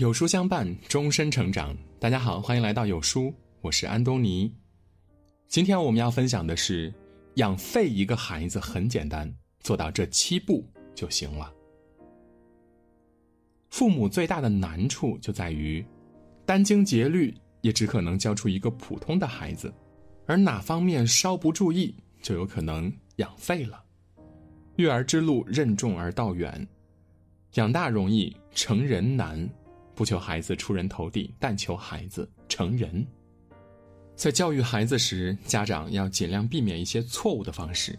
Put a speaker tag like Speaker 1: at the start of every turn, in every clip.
Speaker 1: 有书相伴，终身成长。大家好，欢迎来到有书，我是安东尼。今天我们要分享的是，养废一个孩子很简单，做到这七步就行了。父母最大的难处就在于，殚精竭虑也只可能教出一个普通的孩子，而哪方面稍不注意，就有可能养废了。育儿之路任重而道远，养大容易，成人难。不求孩子出人头地，但求孩子成人。在教育孩子时，家长要尽量避免一些错误的方式。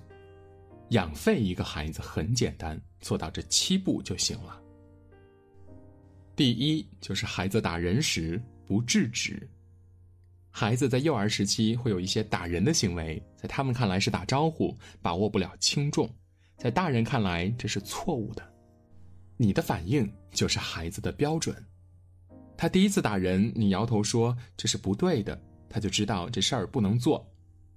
Speaker 1: 养废一个孩子很简单，做到这七步就行了。第一，就是孩子打人时不制止。孩子在幼儿时期会有一些打人的行为，在他们看来是打招呼，把握不了轻重；在大人看来这是错误的。你的反应就是孩子的标准。他第一次打人，你摇头说这是不对的，他就知道这事儿不能做。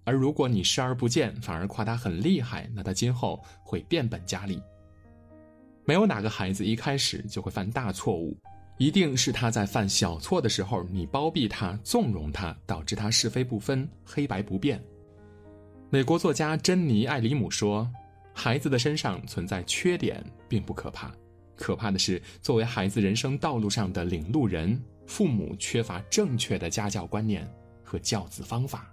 Speaker 1: 而如果你视而不见，反而夸他很厉害，那他今后会变本加厉。没有哪个孩子一开始就会犯大错误，一定是他在犯小错的时候，你包庇他、纵容他，导致他是非不分、黑白不辨。美国作家珍妮·艾里姆说：“孩子的身上存在缺点，并不可怕。”可怕的是，作为孩子人生道路上的领路人，父母缺乏正确的家教观念和教子方法。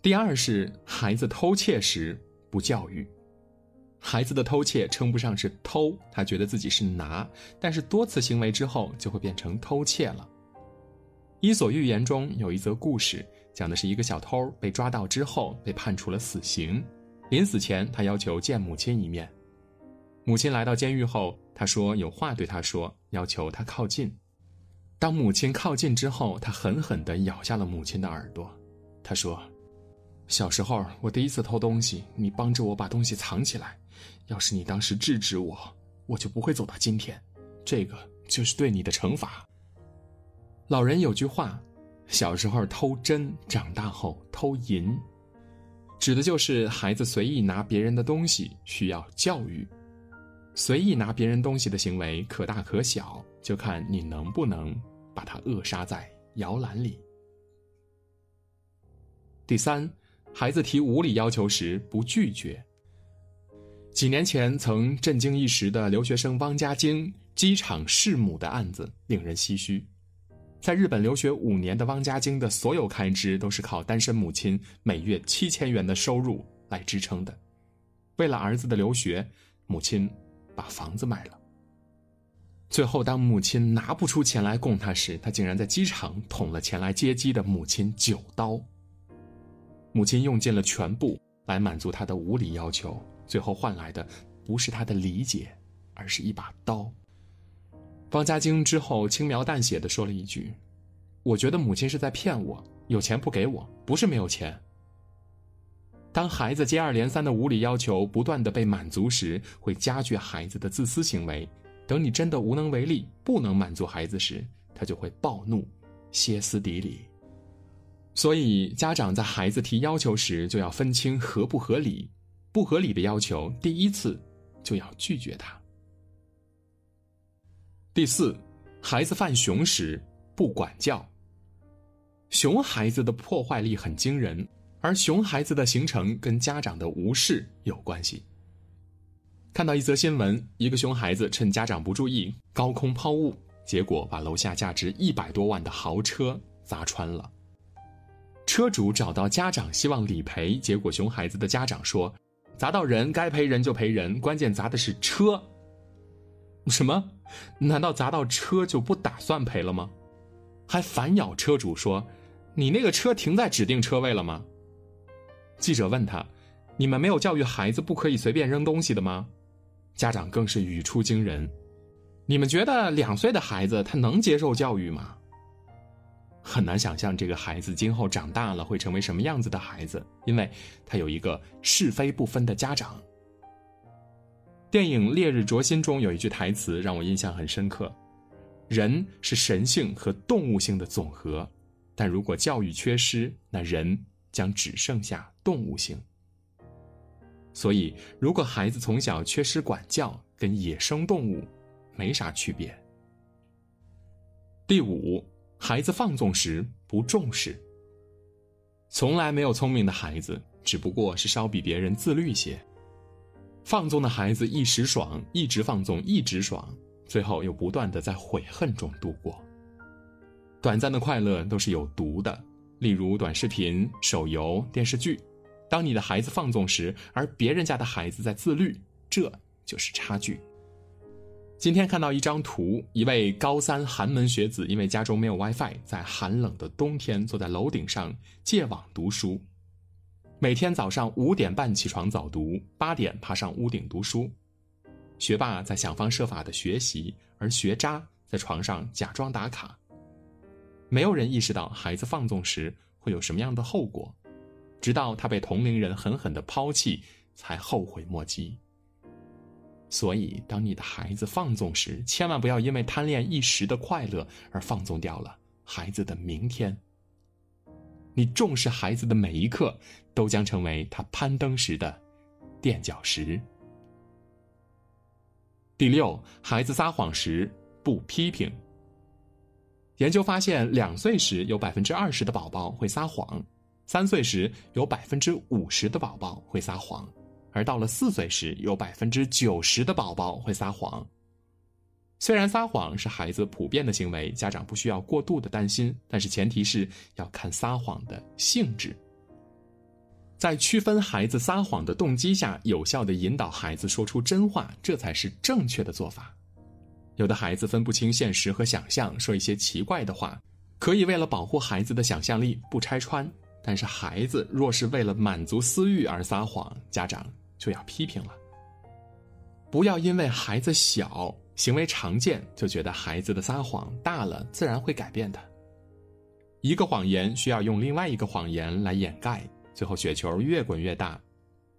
Speaker 1: 第二是孩子偷窃时不教育，孩子的偷窃称不上是偷，他觉得自己是拿，但是多次行为之后就会变成偷窃了。《伊索寓言》中有一则故事，讲的是一个小偷被抓到之后被判处了死刑，临死前他要求见母亲一面。母亲来到监狱后，他说有话对他说，要求他靠近。当母亲靠近之后，他狠狠地咬下了母亲的耳朵。他说：“小时候我第一次偷东西，你帮着我把东西藏起来。要是你当时制止我，我就不会走到今天。这个就是对你的惩罚。”老人有句话：“小时候偷针，长大后偷银。”指的就是孩子随意拿别人的东西，需要教育。随意拿别人东西的行为可大可小，就看你能不能把它扼杀在摇篮里。第三，孩子提无理要求时不拒绝。几年前曾震惊一时的留学生汪家晶机场弑母的案子令人唏嘘。在日本留学五年的汪家晶的所有开支都是靠单身母亲每月七千元的收入来支撑的。为了儿子的留学，母亲。把房子卖了。最后，当母亲拿不出钱来供他时，他竟然在机场捅了前来接机的母亲九刀。母亲用尽了全部来满足他的无理要求，最后换来的不是他的理解，而是一把刀。方家晶之后轻描淡写的说了一句：“我觉得母亲是在骗我，有钱不给我，不是没有钱。”当孩子接二连三的无理要求不断的被满足时，会加剧孩子的自私行为。等你真的无能为力，不能满足孩子时，他就会暴怒，歇斯底里。所以，家长在孩子提要求时就要分清合不合理，不合理的要求，第一次就要拒绝他。第四，孩子犯熊时不管教。熊孩子的破坏力很惊人。而熊孩子的形成跟家长的无视有关系。看到一则新闻，一个熊孩子趁家长不注意高空抛物，结果把楼下价值一百多万的豪车砸穿了。车主找到家长希望理赔，结果熊孩子的家长说：“砸到人该赔人就赔人，关键砸的是车。”什么？难道砸到车就不打算赔了吗？还反咬车主说：“你那个车停在指定车位了吗？”记者问他：“你们没有教育孩子不可以随便扔东西的吗？”家长更是语出惊人：“你们觉得两岁的孩子他能接受教育吗？”很难想象这个孩子今后长大了会成为什么样子的孩子，因为他有一个是非不分的家长。电影《烈日灼心》中有一句台词让我印象很深刻：“人是神性和动物性的总和，但如果教育缺失，那人。”将只剩下动物性。所以，如果孩子从小缺失管教，跟野生动物没啥区别。第五，孩子放纵时不重视。从来没有聪明的孩子，只不过是稍比别人自律些。放纵的孩子一时爽，一直放纵，一直爽，最后又不断的在悔恨中度过。短暂的快乐都是有毒的，例如短视频、手游、电视剧。当你的孩子放纵时，而别人家的孩子在自律，这就是差距。今天看到一张图，一位高三寒门学子因为家中没有 WiFi，在寒冷的冬天坐在楼顶上借网读书。每天早上五点半起床早读，八点爬上屋顶读书。学霸在想方设法的学习，而学渣在床上假装打卡。没有人意识到孩子放纵时会有什么样的后果，直到他被同龄人狠狠的抛弃，才后悔莫及。所以，当你的孩子放纵时，千万不要因为贪恋一时的快乐而放纵掉了孩子的明天。你重视孩子的每一刻，都将成为他攀登时的垫脚石。第六，孩子撒谎时不批评。研究发现，两岁时有百分之二十的宝宝会撒谎，三岁时有百分之五十的宝宝会撒谎。而到了四岁时，有百分之九十的宝宝会撒谎。虽然撒谎是孩子普遍的行为，家长不需要过度的担心，但是前提是要看撒谎的性质。在区分孩子撒谎的动机下，有效的引导孩子说出真话，这才是正确的做法。有的孩子分不清现实和想象，说一些奇怪的话，可以为了保护孩子的想象力不拆穿。但是孩子若是为了满足私欲而撒谎，家长。就要批评了。不要因为孩子小、行为常见，就觉得孩子的撒谎大了自然会改变的。一个谎言需要用另外一个谎言来掩盖，最后雪球越滚越大。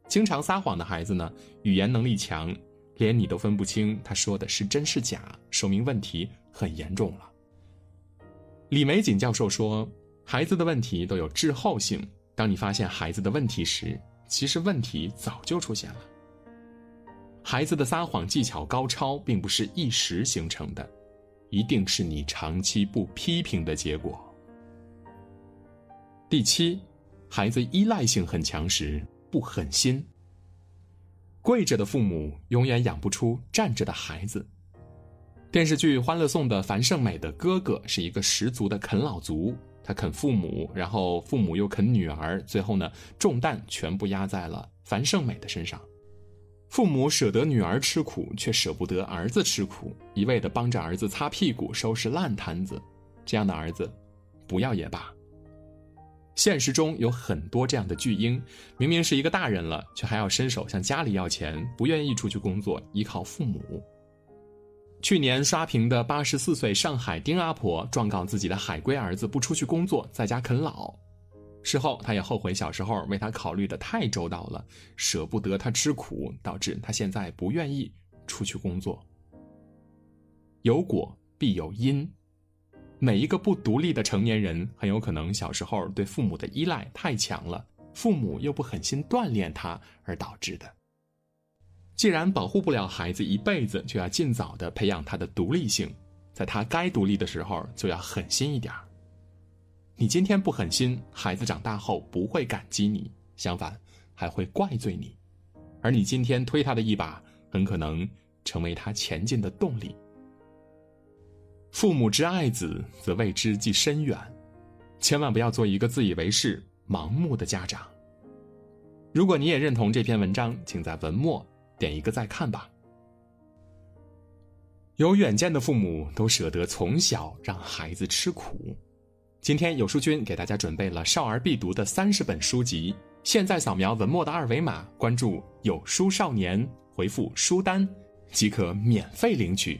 Speaker 1: 经常撒谎的孩子呢，语言能力强，连你都分不清他说的是真是假，说明问题很严重了。李玫瑾教授说：“孩子的问题都有滞后性，当你发现孩子的问题时。”其实问题早就出现了。孩子的撒谎技巧高超，并不是一时形成的，一定是你长期不批评的结果。第七，孩子依赖性很强时不狠心。跪着的父母永远养不出站着的孩子。电视剧《欢乐颂》的樊胜美的哥哥是一个十足的啃老族。他啃父母，然后父母又啃女儿，最后呢，重担全部压在了樊胜美的身上。父母舍得女儿吃苦，却舍不得儿子吃苦，一味的帮着儿子擦屁股、收拾烂摊子，这样的儿子，不要也罢。现实中有很多这样的巨婴，明明是一个大人了，却还要伸手向家里要钱，不愿意出去工作，依靠父母。去年刷屏的八十四岁上海丁阿婆状告自己的海归儿子不出去工作，在家啃老。事后，他也后悔小时候为他考虑的太周到了，舍不得他吃苦，导致他现在不愿意出去工作。有果必有因，每一个不独立的成年人，很有可能小时候对父母的依赖太强了，父母又不狠心锻炼他而导致的。既然保护不了孩子一辈子，就要尽早的培养他的独立性，在他该独立的时候就要狠心一点你今天不狠心，孩子长大后不会感激你，相反还会怪罪你，而你今天推他的一把，很可能成为他前进的动力。父母之爱子，则为之计深远，千万不要做一个自以为是、盲目的家长。如果你也认同这篇文章，请在文末。点一个再看吧。有远见的父母都舍得从小让孩子吃苦。今天有书君给大家准备了少儿必读的三十本书籍，现在扫描文末的二维码，关注“有书少年”，回复“书单”即可免费领取。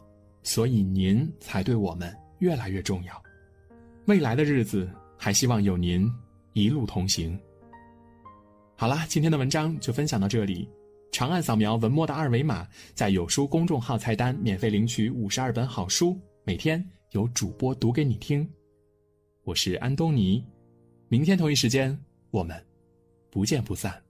Speaker 1: 所以您才对我们越来越重要。未来的日子，还希望有您一路同行。好啦，今天的文章就分享到这里。长按扫描文末的二维码，在有书公众号菜单免费领取五十二本好书，每天有主播读给你听。我是安东尼，明天同一时间我们不见不散。